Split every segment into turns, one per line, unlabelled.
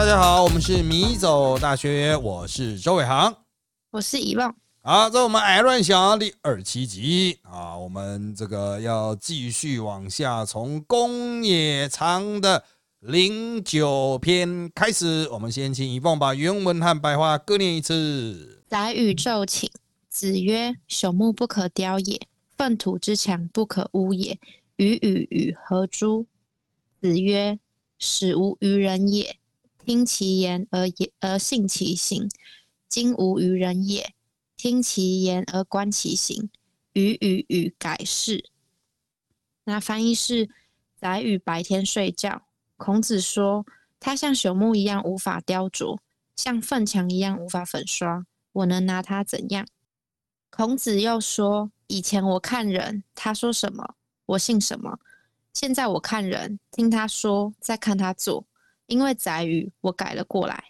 大家好，我们是米走大学，我是周伟航，
我是遗忘。
好，在我们爱乱想第二七集啊，我们这个要继续往下，从公野长的零九篇开始。我们先请遗忘把原文和白话各念一次。
来宇宙请子曰：“朽木不可雕也，粪土之墙不可污也。予与与何诸？”子曰：“使无于人也。”听其言而言而信其行，今无于人也。听其言而观其行，与与与改是。那翻译是：宰予白天睡觉。孔子说他像朽木一样无法雕琢，像粪墙一样无法粉刷。我能拿他怎样？孔子又说：以前我看人，他说什么，我信什么；现在我看人，听他说，再看他做。因为载语我改了过来。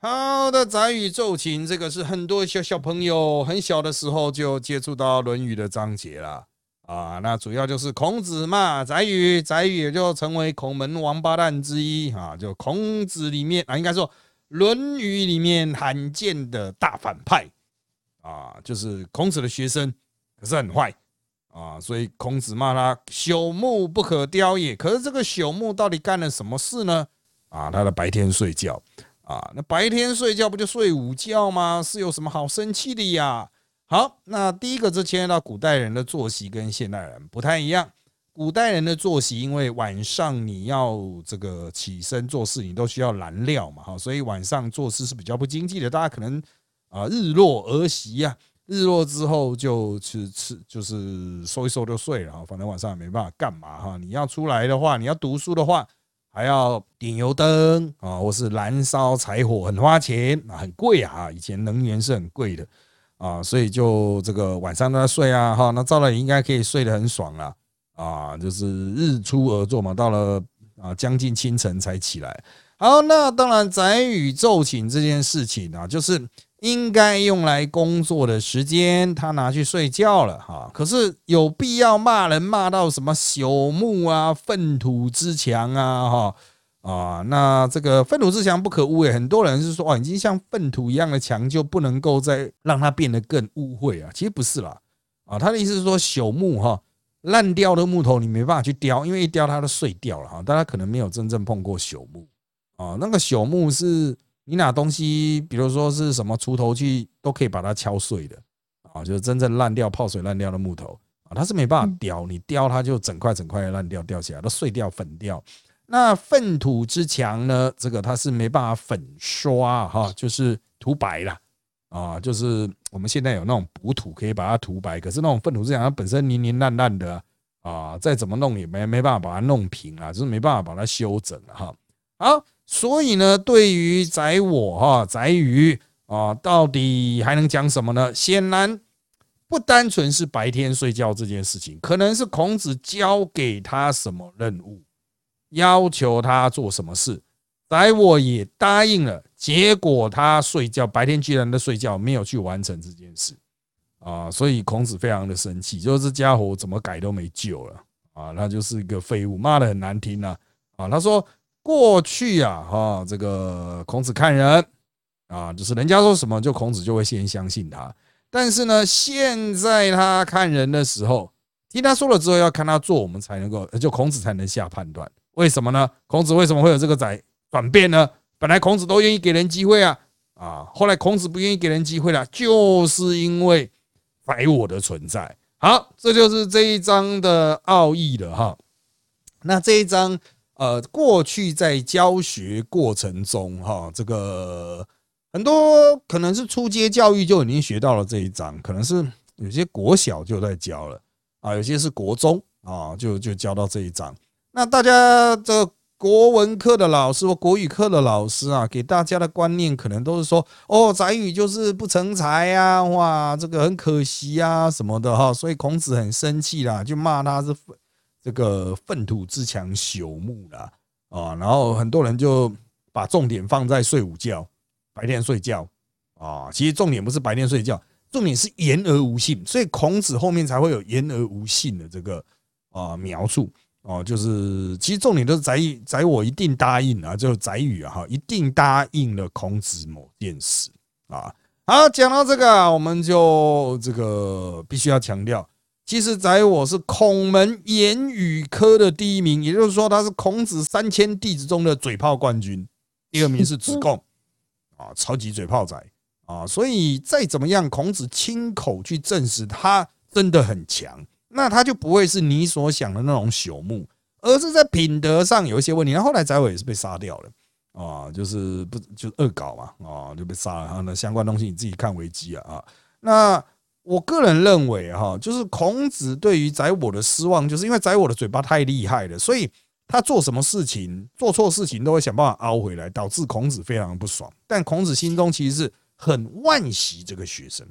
好的，载语奏琴，这个是很多小小朋友很小的时候就接触到《论语》的章节了啊。那主要就是孔子骂载语，载语也就成为孔门王八蛋之一啊。就孔子里面啊，应该说《论语》里面罕见的大反派啊，就是孔子的学生，可是很坏啊。所以孔子骂他朽木不可雕也。可是这个朽木到底干了什么事呢？啊，他的白天睡觉啊，那白天睡觉不就睡午觉吗？是有什么好生气的呀？好，那第一个就牵涉到古代人的作息跟现代人不太一样。古代人的作息，因为晚上你要这个起身做事，你都需要燃料嘛，哈，所以晚上做事是比较不经济的。大家可能啊，日落而息啊，日落之后就去吃，就是收一收就睡了，反正晚上也没办法干嘛哈。你要出来的话，你要读书的话。还要点油灯啊，或是燃烧柴火，很花钱啊，很贵啊。以前能源是很贵的啊，所以就这个晚上都要睡啊。哈，那照了也应该可以睡得很爽啊啊，就是日出而作嘛，到了啊将近清晨才起来。好，那当然载宇宙寝这件事情啊，就是。应该用来工作的时间，他拿去睡觉了哈。可是有必要骂人骂到什么朽木啊、粪土之墙啊哈啊？那这个粪土之墙不可污诶。很多人是说，哦，已经像粪土一样的墙就不能够再让它变得更污秽啊。其实不是啦啊，他的意思是说朽木哈，烂掉的木头你没办法去雕，因为一雕它都碎掉了哈。大家可能没有真正碰过朽木啊，那个朽木是。你拿东西，比如说是什么锄头去，都可以把它敲碎的啊，就是真正烂掉、泡水烂掉的木头啊，它是没办法雕，你雕它就整块整块的烂掉掉起来，都碎掉、粉掉。那粪土之墙呢？这个它是没办法粉刷哈，就是涂白了啊，就是我们现在有那种补土可以把它涂白，可是那种粪土之墙它本身黏黏烂烂的啊，再怎么弄也没没办法把它弄平啊，就是没办法把它修整哈。好。所以呢，对于宰我哈宰予啊，到底还能讲什么呢？显然不单纯是白天睡觉这件事情，可能是孔子交给他什么任务，要求他做什么事，宰我也答应了，结果他睡觉，白天居然在睡觉，没有去完成这件事啊，所以孔子非常的生气，就是这家伙怎么改都没救了啊，那就是一个废物，骂的很难听啊啊，他说。过去啊，哈，这个孔子看人啊，就是人家说什么，就孔子就会先相信他。但是呢，现在他看人的时候，听他说了之后，要看他做，我们才能够，就孔子才能下判断。为什么呢？孔子为什么会有这个转转变呢？本来孔子都愿意给人机会啊，啊，后来孔子不愿意给人机会了，就是因为白我的存在。好，这就是这一章的奥义了哈。那这一章。呃，过去在教学过程中，哈，这个很多可能是初阶教育就已经学到了这一章，可能是有些国小就在教了啊，有些是国中啊，就就教到这一章。那大家这国文课的老师或国语课的老师啊，给大家的观念可能都是说，哦，宰予就是不成才呀，哇，这个很可惜呀什么的哈，所以孔子很生气啦，就骂他是。这个粪土之强朽木啦啊，然后很多人就把重点放在睡午觉，白天睡觉啊。其实重点不是白天睡觉，重点是言而无信。所以孔子后面才会有言而无信的这个啊描述哦，就是其实重点都是宰宰我一定答应啊，就宰予啊，一定答应了孔子某件事啊。好，讲到这个，我们就这个必须要强调，其实宰我是孔门言语科的第一名，也就是说他是孔子三千弟子中的嘴炮冠军，第二名是子贡啊，超级嘴炮仔啊，所以再怎么样，孔子亲口去证实他真的很强。那他就不会是你所想的那种朽木，而是在品德上有一些问题。那后来宰我也是被杀掉了啊，就是不就恶搞嘛啊，就被杀了。然后呢，相关东西你自己看维基啊啊。那我个人认为哈，就是孔子对于宰我的失望，就是因为宰我的嘴巴太厉害了，所以他做什么事情做错事情都会想办法凹回来，导致孔子非常不爽。但孔子心中其实是很惋惜这个学生。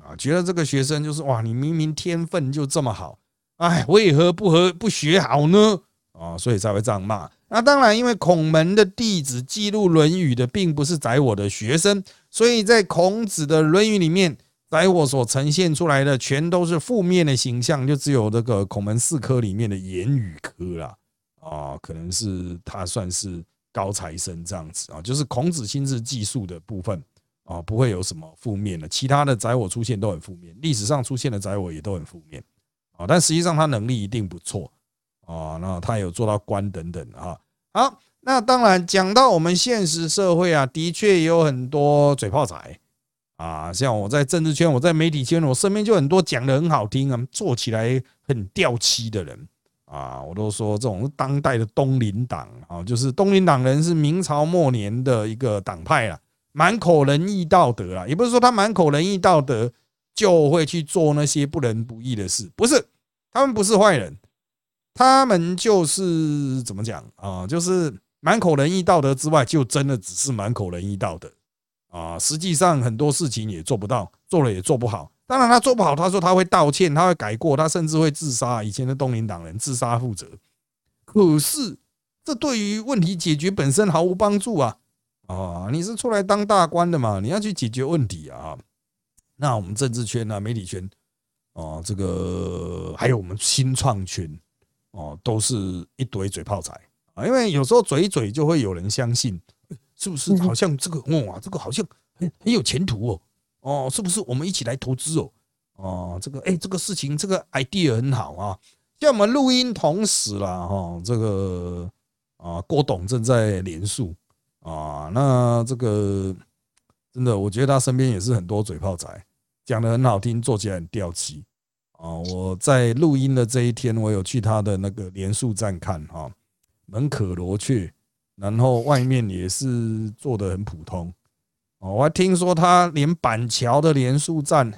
啊，觉得这个学生就是哇，你明明天分就这么好，哎，为何不和不学好呢？啊，所以才会这样骂。那当然，因为孔门的弟子记录《论语》的并不是宰我的学生，所以在孔子的《论语》里面，宰我所呈现出来的全都是负面的形象，就只有这个孔门四科里面的言语科啦。啊，可能是他算是高材生这样子啊，就是孔子心智技术的部分。啊，不会有什么负面的，其他的宰我出现都很负面，历史上出现的宰我也都很负面啊。但实际上他能力一定不错啊，那他有做到官等等啊。好，那当然讲到我们现实社会啊，的确也有很多嘴炮仔啊，像我在政治圈，我在媒体圈，我身边就很多讲的很好听啊，做起来很掉漆的人啊，我都说这种当代的东林党啊，就是东林党人是明朝末年的一个党派啊。满口仁义道德啊，也不是说他满口仁义道德就会去做那些不仁不义的事，不是，他们不是坏人，他们就是怎么讲啊？就是满口仁义道德之外，就真的只是满口仁义道德啊。实际上很多事情也做不到，做了也做不好。当然他做不好，他说他会道歉，他会改过，他甚至会自杀。以前的东林党人自杀负责，可是这对于问题解决本身毫无帮助啊。啊，你是出来当大官的嘛？你要去解决问题啊！那我们政治圈啊、媒体圈啊，这个还有我们新创圈哦，都是一堆嘴炮仔啊！因为有时候嘴嘴就会有人相信，是不是？好像这个哇，这个好像很很有前途哦哦，是不是？我们一起来投资哦哦，这个哎，这个事情这个 idea 很好啊！像我们录音同时啦哈，这个啊，郭董正在连述。啊，那这个真的，我觉得他身边也是很多嘴炮仔，讲的很好听，做起来很掉漆啊。我在录音的这一天，我有去他的那个连树站看哈，门可罗雀，然后外面也是做的很普通哦。我还听说他连板桥的连树站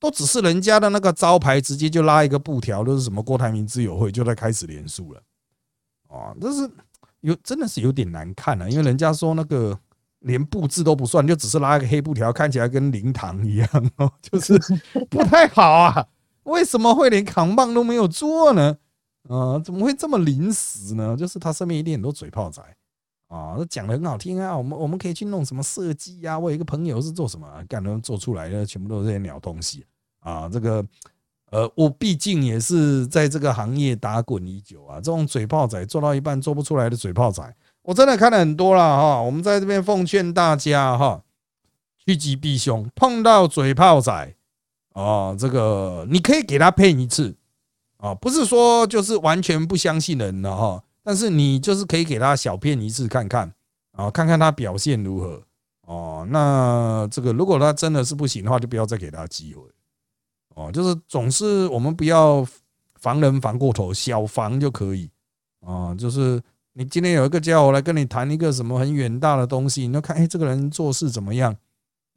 都只是人家的那个招牌，直接就拉一个布条，都是什么郭台铭之友会，就在开始连树了啊，这是。有真的是有点难看啊，因为人家说那个连布置都不算，就只是拉一个黑布条，看起来跟灵堂一样 哦，就是不太好啊。为什么会连扛棒都没有做呢？啊，怎么会这么临时呢？就是他身边一定很多嘴炮仔啊，讲的很好听啊。我们我们可以去弄什么设计呀？我有一个朋友是做什么，干能做出来的，全部都是这些鸟东西啊。这个。呃，我毕竟也是在这个行业打滚已久啊，这种嘴炮仔做到一半做不出来的嘴炮仔，我真的看了很多了哈。我们在这边奉劝大家哈，趋吉避凶，碰到嘴炮仔啊，这个你可以给他骗一次啊，不是说就是完全不相信人了哈，但是你就是可以给他小骗一次看看啊，看看他表现如何哦。那这个如果他真的是不行的话，就不要再给他机会。哦，就是总是我们不要防人防过头，小防就可以啊。就是你今天有一个家伙来跟你谈一个什么很远大的东西，你要看哎，这个人做事怎么样？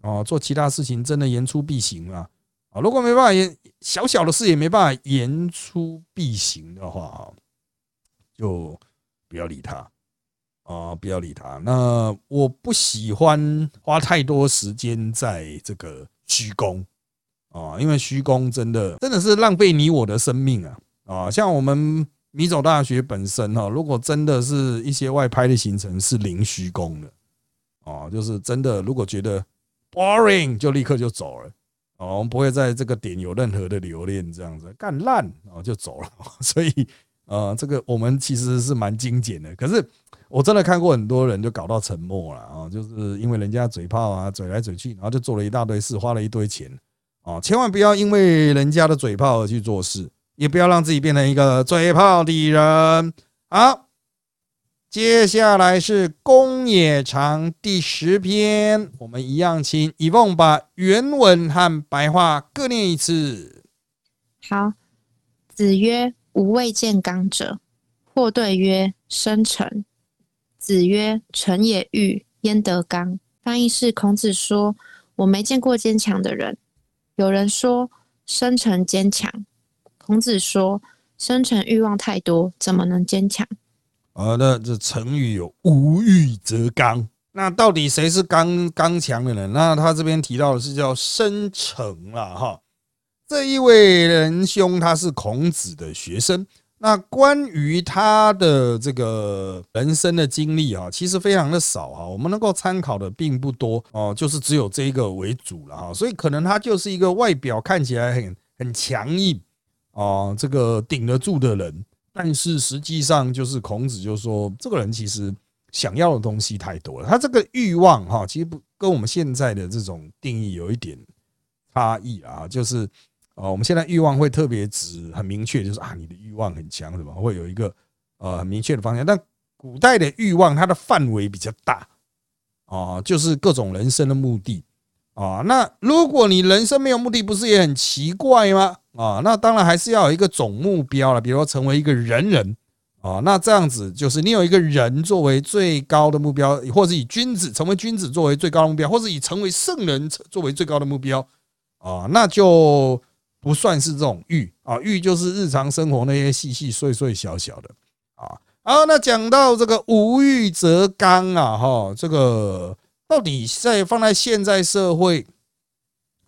哦，做其他事情真的言出必行啊！啊，如果没办法言小小的事也没办法言出必行的话，就不要理他啊，不要理他。那我不喜欢花太多时间在这个虚功。啊，因为虚功真的真的是浪费你我的生命啊！啊，像我们米走大学本身哈，如果真的是一些外拍的行程是零虚功的，哦，就是真的，如果觉得 boring 就立刻就走了，哦，我们不会在这个点有任何的留恋，这样子干烂哦就走了。所以呃，这个我们其实是蛮精简的，可是我真的看过很多人就搞到沉默了啊，就是因为人家嘴炮啊，嘴来嘴去，然后就做了一大堆事，花了一堆钱啊，千万不要因为人家的嘴炮而去做事，也不要让自己变成一个嘴炮的人。好，接下来是公冶长第十篇，我们一样请以凤把原文和白话各念一次。
好，子曰。吾未见刚者，或对曰：“生成。”子曰：“成也欲，焉得刚？”翻译是：孔子说：“我没见过坚强的人。”有人说：“生成坚强。”孔子说：“生成欲望太多，怎么能坚强？”
啊，那这成语有“无欲则刚”。那到底谁是刚刚强的人？那他这边提到的是叫生成了哈。这一位仁兄，他是孔子的学生。那关于他的这个人生的经历啊，其实非常的少啊，我们能够参考的并不多哦，就是只有这一个为主了哈。所以可能他就是一个外表看起来很很强硬啊，这个顶得住的人，但是实际上就是孔子就说，这个人其实想要的东西太多了，他这个欲望哈，其实不跟我们现在的这种定义有一点差异啊，就是。哦，我们现在欲望会特别指很明确，就是啊，你的欲望很强，是吧？会有一个呃很明确的方向。但古代的欲望，它的范围比较大，啊，就是各种人生的目的啊。那如果你人生没有目的，不是也很奇怪吗？啊，那当然还是要有一个总目标了，比如说成为一个人人啊。那这样子就是你有一个人作为最高的目标，或者以君子成为君子作为最高的目标，或者以成为圣人作为最高的目标啊，那就。不算是这种欲啊，欲就是日常生活那些细细碎碎小小的啊。好，那讲到这个无欲则刚啊，哈，这个到底在放在现在社会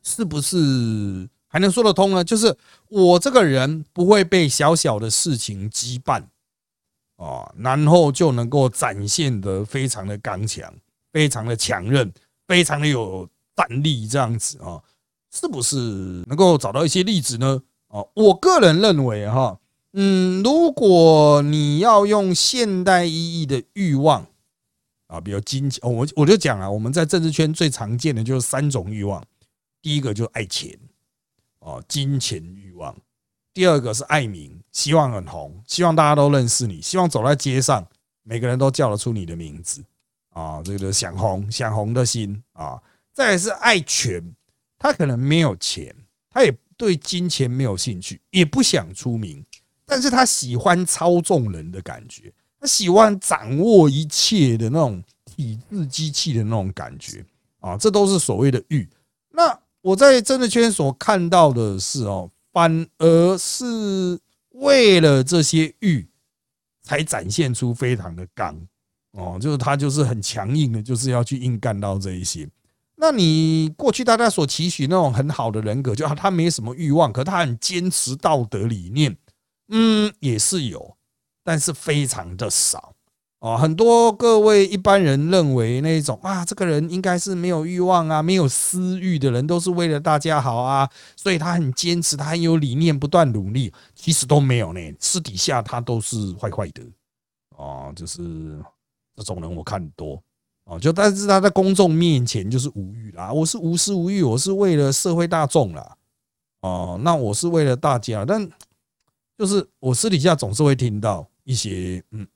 是不是还能说得通呢？就是我这个人不会被小小的事情羁绊啊，然后就能够展现得非常的刚强，非常的强韧，非常的有战力这样子啊。是不是能够找到一些例子呢？哦，我个人认为哈，嗯，如果你要用现代意义的欲望啊，比如金钱，我我就讲啊，我们在政治圈最常见的就是三种欲望，第一个就是爱钱哦，金钱欲望；第二个是爱名，希望很红，希望大家都认识你，希望走在街上每个人都叫得出你的名字啊，这个想红想红的心啊；再是爱权。他可能没有钱，他也对金钱没有兴趣，也不想出名，但是他喜欢操纵人的感觉，他喜欢掌握一切的那种体制机器的那种感觉啊，这都是所谓的欲。那我在政治圈所看到的是哦，反而是为了这些欲，才展现出非常的刚哦，就是他就是很强硬的，就是要去硬干到这一些。那你过去大家所期许那种很好的人格，就他没什么欲望，可他很坚持道德理念，嗯，也是有，但是非常的少哦。很多各位一般人认为那种啊，这个人应该是没有欲望啊，没有私欲的人，都是为了大家好啊，所以他很坚持，他很有理念，不断努力，其实都没有呢，私底下他都是坏坏的哦，就是这种人我看多。哦，就但是他在公众面前就是无欲啦，我是无私无欲，我是为了社会大众啦。哦，那我是为了大家，但就是我私底下总是会听到一些嗯，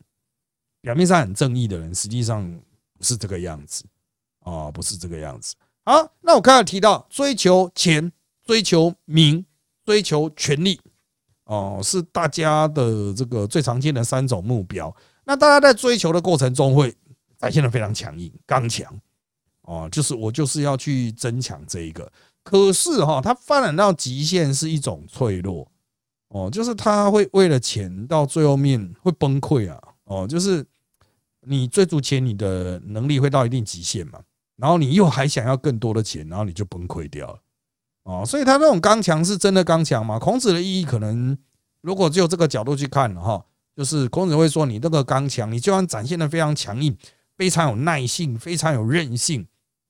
表面上很正义的人，实际上不是这个样子啊，不是这个样子。好，那我刚才提到追求钱、追求名、追求权力，哦，是大家的这个最常见的三种目标。那大家在追求的过程中会。展现的非常强硬、刚强，哦，就是我就是要去争抢这一个。可是哈，它发展到极限是一种脆弱，哦，就是他会为了钱到最后面会崩溃啊，哦，就是你追逐钱，你的能力会到一定极限嘛，然后你又还想要更多的钱，然后你就崩溃掉了，哦，所以他那种刚强是真的刚强吗？孔子的意义可能如果就这个角度去看哈，就是孔子会说，你这个刚强，你就算展现的非常强硬。非常有耐性，非常有韧性，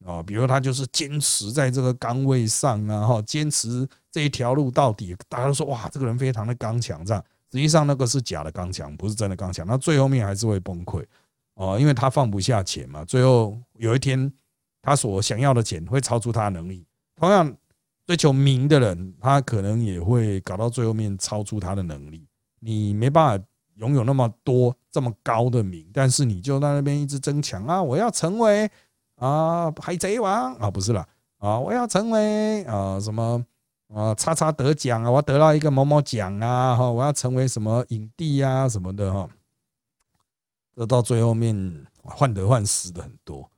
啊，比如他就是坚持在这个岗位上啊，哈，坚持这一条路到底，大家都说哇，这个人非常的刚强，这样。实际上那个是假的刚强，不是真的刚强，那最后面还是会崩溃。哦，因为他放不下钱嘛，最后有一天他所想要的钱会超出他的能力，同样追求名的人，他可能也会搞到最后面超出他的能力，你没办法拥有那么多这么高的名，但是你就在那边一直争抢啊，我要成为。啊，海贼王啊，不是了啊！我要成为啊什么啊，叉叉得奖啊，我得到一个某某奖啊，哈，我要成为什么影帝啊什么的哈。这到最后面患得患失的很多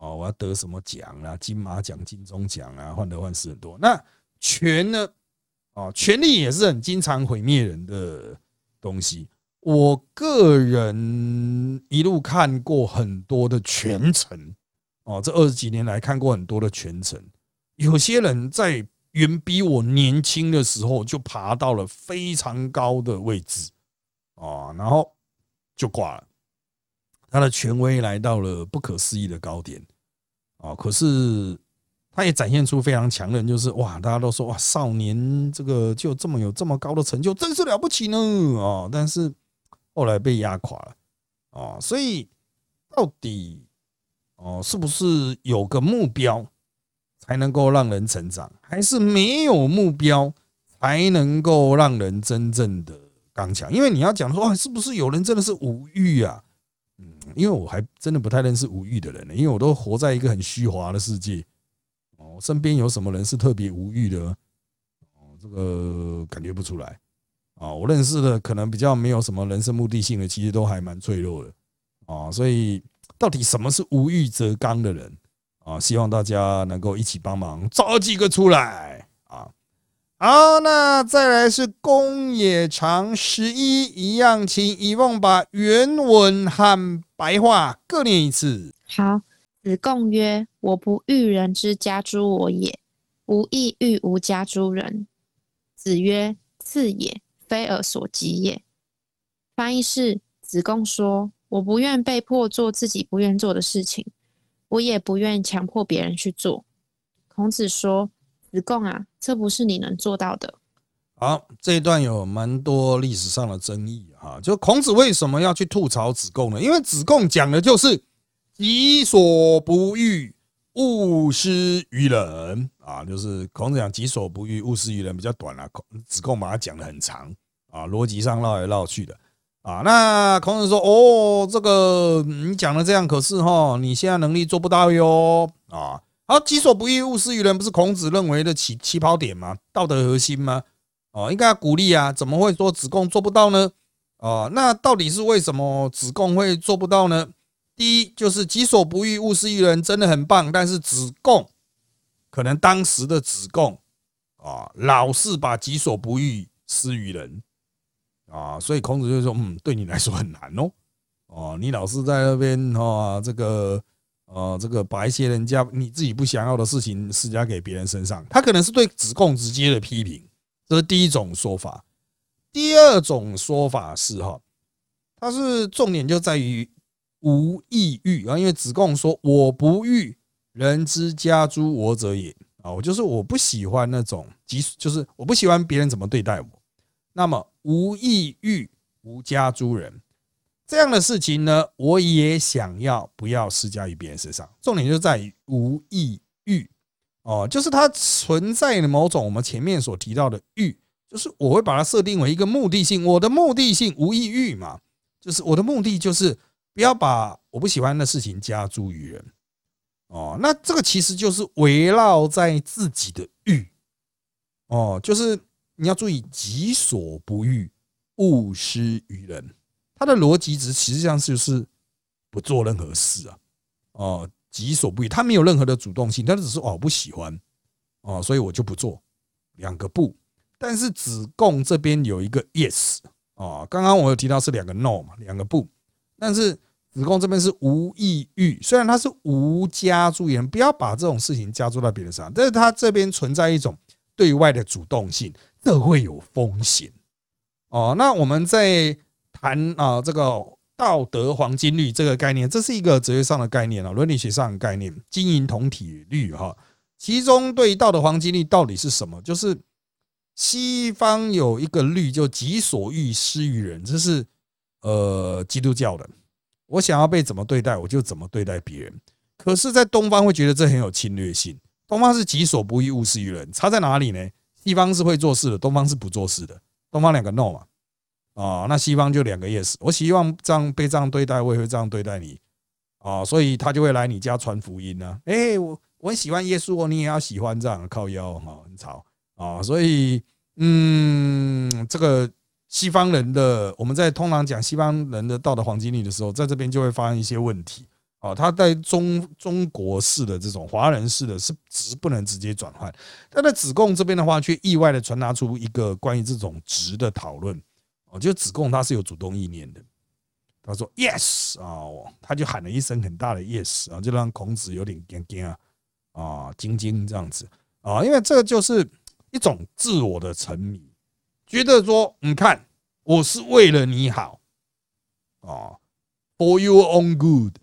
哦，我要得什么奖啊，金马奖、金钟奖啊，患得患失很多。那权呢？哦，权力也是很经常毁灭人的东西。我个人一路看过很多的全程。哦，这二十几年来看过很多的全程，有些人在远比我年轻的时候就爬到了非常高的位置，啊，然后就挂了，他的权威来到了不可思议的高点，啊，可是他也展现出非常强韧，就是哇，大家都说哇，少年这个就这么有这么高的成就，真是了不起呢，啊，但是后来被压垮了，啊，所以到底。哦，是不是有个目标才能够让人成长，还是没有目标才能够让人真正的刚强？因为你要讲说，是不是有人真的是无欲啊？嗯，因为我还真的不太认识无欲的人呢，因为我都活在一个很虚华的世界。哦，身边有什么人是特别无欲的？哦，这个感觉不出来。啊，我认识的可能比较没有什么人生目的性的，其实都还蛮脆弱的。啊，所以。到底什么是无欲则刚的人啊？希望大家能够一起帮忙找几个出来啊！好，那再来是公也长十一，一样，请以梦把原文和白话各念一次。
好，子贡曰：“我不欲人之家诸我也，吾亦欲无家诸人。”子曰：“次也，非尔所及也。”翻译是：子贡说。我不愿被迫做自己不愿做的事情，我也不愿强迫别人去做。孔子说：“子贡啊，这不是你能做到的。”
好，这一段有蛮多历史上的争议哈。就孔子为什么要去吐槽子贡呢？因为子贡讲的就是“己所不欲，勿施于人”啊，就是孔子讲“己所不欲，勿施于人”比较短啊，子贡把它讲的很长啊，逻辑上绕来绕去的。啊，那孔子说：“哦，这个你讲的这样，可是哈，你现在能力做不到哟。”啊，好，己所不欲，勿施于人，不是孔子认为的起起跑点吗？道德核心吗？哦，应该要鼓励啊，怎么会说子贡做不到呢？哦，那到底是为什么子贡会做不到呢？第一，就是己所不欲，勿施于人，真的很棒，但是子贡可能当时的子贡啊，老是把己所不欲施于人。啊，所以孔子就说：“嗯，对你来说很难哦，哦，你老是在那边哈，这个呃，这个把一些人家你自己不想要的事情施加给别人身上，他可能是对子贡直接的批评，这是第一种说法。第二种说法是哈，他是重点就在于无意欲啊，因为子贡说我不欲人之家诸我者也啊，我就是我不喜欢那种即就是我不喜欢别人怎么对待我。”那么无意欲无家诸人这样的事情呢，我也想要不要施加于别人身上。重点就在于无意欲哦，就是它存在的某种我们前面所提到的欲，就是我会把它设定为一个目的性。我的目的性无意欲嘛，就是我的目的就是不要把我不喜欢的事情加诸于人哦。那这个其实就是围绕在自己的欲哦，就是。你要注意，己所不欲，勿施于人。他的逻辑值实际上就是不做任何事啊。哦，己所不欲，他没有任何的主动性，他只是哦不喜欢哦，所以我就不做。两个不，但是子贡这边有一个 yes 啊。刚刚我有提到是两个 no 嘛，两个不。但是子贡这边是无意欲，虽然他是无加注言，不要把这种事情加注到别人身上，但是他这边存在一种对外的主动性。这会有风险哦。那我们在谈啊这个道德黄金律这个概念，这是一个哲学上的概念啊，伦理学上的概念，经营同体律哈。其中对于道德黄金律到底是什么？就是西方有一个律，就己所欲施于人，这是呃基督教的。我想要被怎么对待，我就怎么对待别人。可是，在东方会觉得这很有侵略性。东方是己所不欲，勿施于人，差在哪里呢？西方是会做事的，东方是不做事的。东方两个 no 嘛，啊，那西方就两个 yes。我希望这样被这样对待，我也会这样对待你啊，所以他就会来你家传福音呢。哎，我我很喜欢耶稣哦，你也要喜欢这样靠腰哈，很吵啊。所以，嗯，这个西方人的我们在通常讲西方人的道德黄金律的时候，在这边就会发生一些问题。哦，他在中中国式的这种华人式的是值不能直接转换，但在子贡这边的话，却意外的传达出一个关于这种值的讨论。哦，就子贡他是有主动意念的，他说 yes 啊，他就喊了一声很大的 yes 啊，就让孔子有点惊惊啊啊惊惊这样子。啊，因为这个就是一种自我的沉迷，觉得说你看我是为了你好啊，for your own good。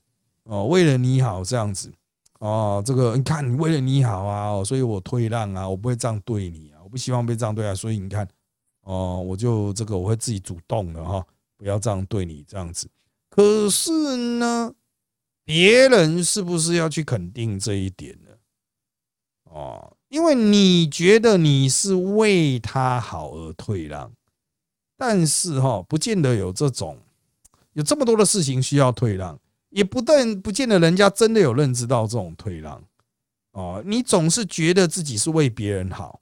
哦，为了你好这样子，哦，这个你看，你为了你好啊，所以我退让啊，我不会这样对你啊，我不希望被这样对待，所以你看，哦，我就这个我会自己主动的哈，不要这样对你这样子。可是呢，别人是不是要去肯定这一点呢？哦，因为你觉得你是为他好而退让，但是哈，不见得有这种有这么多的事情需要退让。也不但不见得人家真的有认知到这种退让哦，你总是觉得自己是为别人好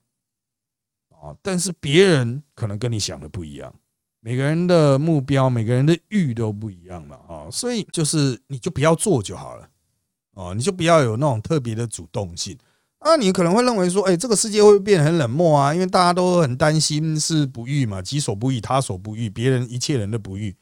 啊，但是别人可能跟你想的不一样，每个人的目标、每个人的欲都不一样了啊，所以就是你就不要做就好了哦，你就不要有那种特别的主动性啊，你可能会认为说，哎，这个世界会变得很冷漠啊，因为大家都很担心是不欲嘛，己所不欲，他所不欲，别人一切人的不欲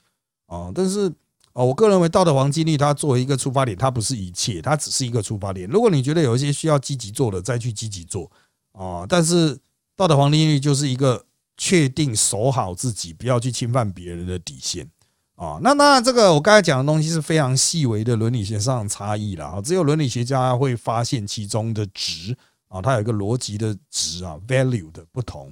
啊，但是。哦，我个人认为道德黄金律它作为一个出发点，它不是一切，它只是一个出发点。如果你觉得有一些需要积极做的，再去积极做啊。但是道德黄金律就是一个确定守好自己，不要去侵犯别人的底线啊。那当然，这个我刚才讲的东西是非常细微的伦理学上的差异了啊。只有伦理学家会发现其中的值啊，它有一个逻辑的值啊，value 的不同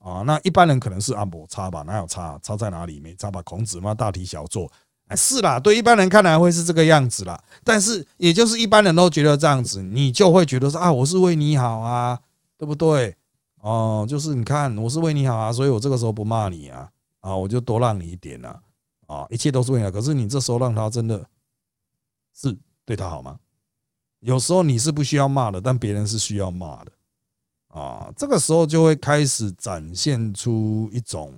啊。那一般人可能是啊，摩差吧？哪有差？差在哪里？没差吧？孔子嘛，大题小做。哎，是啦，对一般人看来会是这个样子啦。但是也就是一般人都觉得这样子，你就会觉得说啊，我是为你好啊，对不对？哦，就是你看，我是为你好啊，所以我这个时候不骂你啊，啊，我就多让你一点啊，啊，一切都是为了。可是你这时候让他真的是对他好吗？有时候你是不需要骂的，但别人是需要骂的啊，这个时候就会开始展现出一种。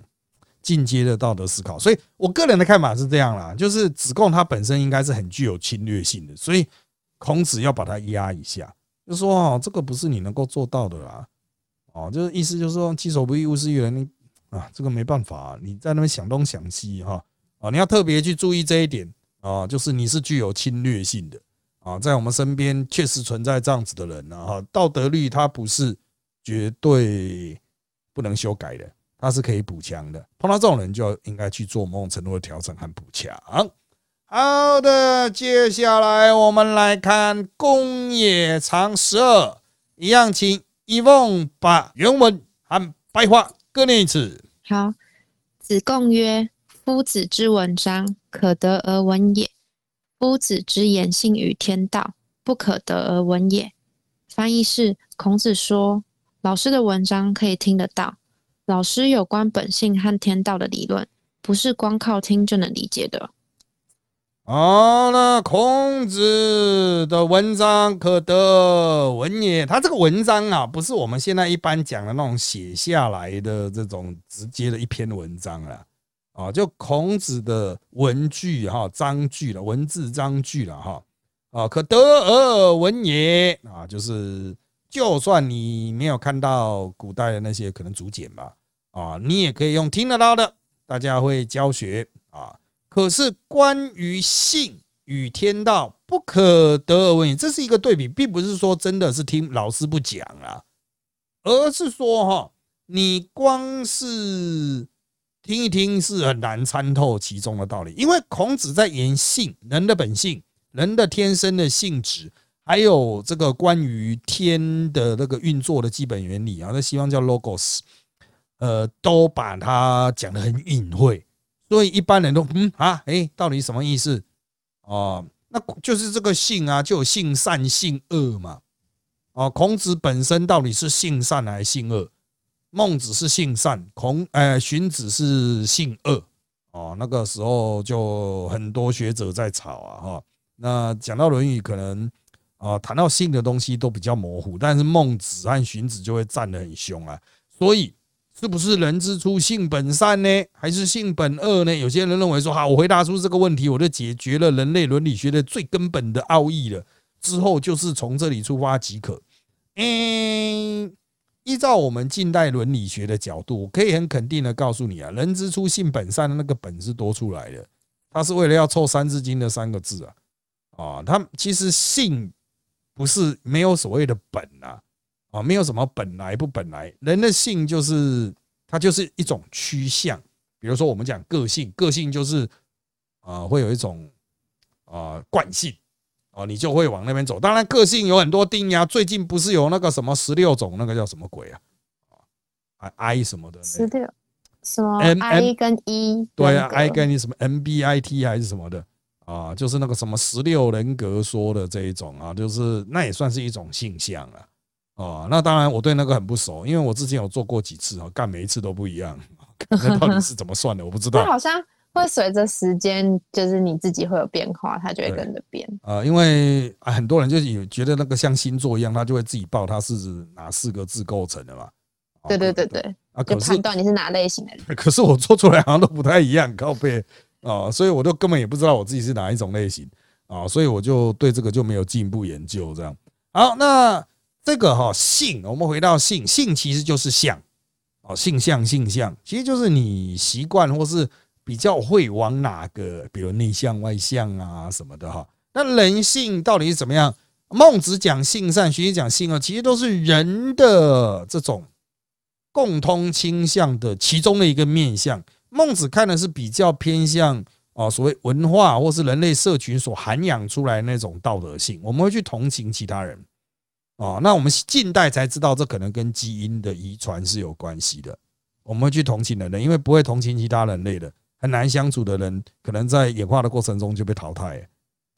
进阶的道德思考，所以我个人的看法是这样啦，就是子贡他本身应该是很具有侵略性的，所以孔子要把他压一下，就说哦，这个不是你能够做到的啦，哦，就是意思就是说，己所不欲，勿施于人，你啊，这个没办法，你在那边想东想西哈，啊你要特别去注意这一点啊，就是你是具有侵略性的啊，在我们身边确实存在这样子的人啊，道德律它不是绝对不能修改的。他是可以补强的，碰到这种人就应该去做某种程度的调整和补强。好的，接下来我们来看《公冶长十二》，一样，请一凤把原文和白话各念一次。
好，子贡曰：“夫子之文章，可得而闻也；夫子之言性与天道，不可得而闻也。”翻译是：孔子说，老师的文章可以听得到。老师有关本性和天道的理论，不是光靠听就能理解的。
好了，孔子的文章可得闻也。他这个文章啊，不是我们现在一般讲的那种写下来的这种直接的一篇文章啊，啊就孔子的文句哈，章句了，文字章句了哈啊，可得而闻也啊，就是就算你没有看到古代的那些可能竹简吧。啊，你也可以用听得到的，大家会教学啊。可是关于性与天道不可得而闻也，这是一个对比，并不是说真的是听老师不讲啊，而是说哈，你光是听一听是很难参透其中的道理，因为孔子在言性，人的本性，人的天生的性质，还有这个关于天的那个运作的基本原理啊，那西方叫 logos，呃，都把它讲得很隐晦，所以一般人都嗯啊，哎，到底什么意思？哦，那就是这个性啊，就有性善性恶嘛，哦，孔子本身到底是性善还是性恶？孟子是性善，孔呃荀子是性恶哦。那个时候就很多学者在吵啊哈。那讲到《论语》，可能啊谈到性的东西都比较模糊，但是孟子和荀子就会站得很凶啊。所以是不是人之初性本善呢？还是性本恶呢？有些人认为说，好，我回答出这个问题，我就解决了人类伦理学的最根本的奥义了。之后就是从这里出发即可。嗯。依照我们近代伦理学的角度，我可以很肯定的告诉你啊，人之初性本善的那个本是多出来的，他是为了要凑《三字经》的三个字啊啊，他其实性不是没有所谓的本啊啊，没有什么本来不本来，人的性就是它就是一种趋向，比如说我们讲个性，个性就是啊会有一种啊惯性。哦，你就会往那边走。当然，个性有很多定义啊。最近不是有那个什么十六种，那个叫什么鬼啊？啊，I 什么的？
十六什么？I 跟 E？
对啊，I 跟你什么 MBIT 还是什么的啊？就是那个什么十六人格说的这一种啊，就是那也算是一种性向啊。哦，那当然我对那个很不熟，因为我之前有做过几次啊，干每一次都不一样。那到底是怎么算的？我不知道。
好像。会随着时间，就是你自己会有变化，它就会跟着变。
啊，因为很多人就是有觉得那个像星座一样，他就会自己报它是哪四个字构成的嘛。
对对对对，啊，就判断你是哪类型的人。
可是我做出来好像都不太一样，靠背啊，所以我就根本也不知道我自己是哪一种类型啊，所以我就对这个就没有进一步研究。这样好，那这个哈性，我们回到性，性其实就是相哦，性相性相，其实就是你习惯或是。比较会往哪个，比如内向外向啊什么的哈？那人性到底是怎么样？孟子讲性善，荀子讲性恶，其实都是人的这种共通倾向的其中的一个面相。孟子看的是比较偏向啊，所谓文化或是人类社群所涵养出来那种道德性，我们会去同情其他人啊。那我们近代才知道，这可能跟基因的遗传是有关系的。我们会去同情人类，因为不会同情其他人类的。很难相处的人，可能在演化的过程中就被淘汰。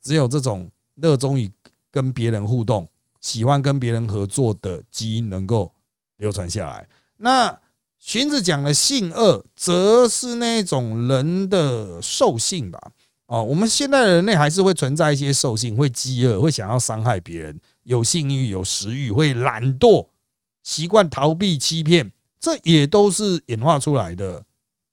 只有这种热衷于跟别人互动、喜欢跟别人合作的基因能够流传下来。那荀子讲的性恶，则是那种人的兽性吧？哦，我们现在人类还是会存在一些兽性，会饥饿，会想要伤害别人，有性欲、有食欲，会懒惰，习惯逃避、欺骗，这也都是演化出来的。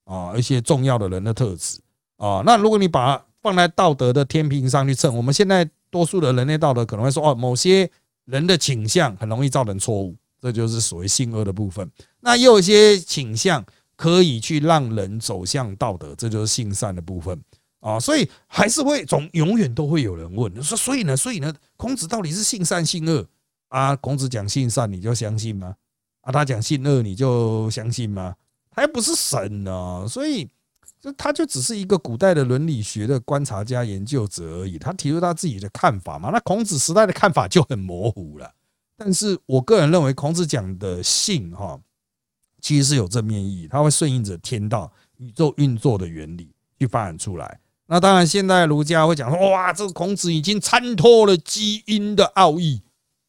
啊，一些重要的人的特质啊，那如果你把它放在道德的天平上去称，我们现在多数的人类道德可能会说，哦，某些人的倾向很容易造成错误，这就是所谓性恶的部分。那也有一些倾向可以去让人走向道德，这就是性善的部分啊。所以还是会总永远都会有人问说，所以呢，所以呢，孔子到底是性善性恶啊？孔子讲性善，你就相信吗？啊，他讲性恶，你就相信吗？他又不是神呢，所以就他就只是一个古代的伦理学的观察家、研究者而已。他提出他自己的看法嘛。那孔子时代的看法就很模糊了。但是我个人认为，孔子讲的性哈，其实是有正面意义，它会顺应着天道、宇宙运作的原理去发展出来。那当然，现在儒家会讲说，哇，这个孔子已经参透了基因的奥义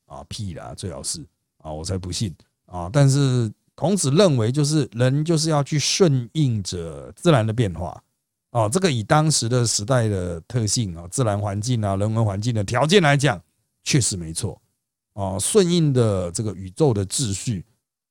啊，屁啦，最好是啊，我才不信啊。但是。孔子认为，就是人就是要去顺应着自然的变化哦。这个以当时的时代的特性啊，自然环境啊，人文环境的条件来讲，确实没错哦。顺应的这个宇宙的秩序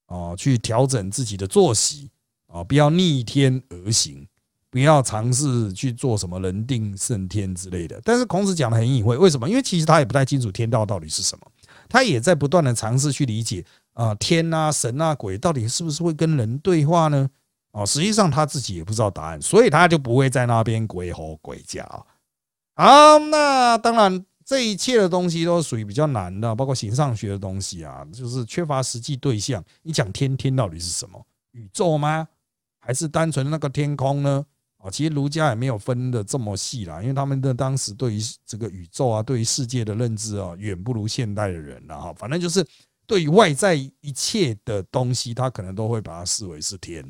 哦，去调整自己的作息啊，不要逆天而行，不要尝试去做什么人定胜天之类的。但是孔子讲的很隐晦，为什么？因为其实他也不太清楚天道到底是什么，他也在不断的尝试去理解。啊，天啊，神啊，鬼到底是不是会跟人对话呢？哦，实际上他自己也不知道答案，所以他就不会在那边鬼吼鬼叫。好，那当然，这一切的东西都属于比较难的，包括形上学的东西啊，就是缺乏实际对象。你讲天，天到底是什么？宇宙吗？还是单纯那个天空呢？啊，其实儒家也没有分的这么细啦，因为他们的当时对于这个宇宙啊，对于世界的认知啊，远不如现代的人了哈。反正就是对外在一切的东西，他可能都会把它视为是天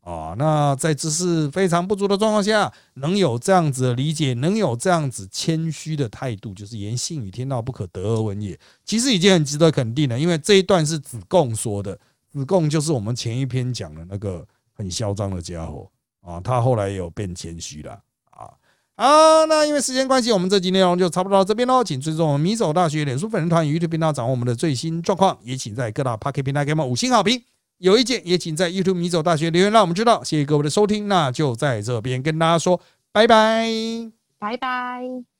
啊。那在知识非常不足的状况下，能有这样子的理解，能有这样子谦虚的态度，就是言信与天道不可得而闻也。其实已经很值得肯定了，因为这一段是子贡说的，子贡就是我们前一篇讲的那个很嚣张的家伙。啊，他后来有变谦虚了。好，那因为时间关系，我们这集内容就差不多到这边喽。请尊重我们米走大学脸书粉丝团与 YouTube 频道，掌握我们的最新状况。也请在各大 Pocket 平台给我们五星好评。有意见也请在 YouTube 米走大学留言，让我们知道。谢谢各位的收听，那就在这边跟大家说拜拜，
拜拜。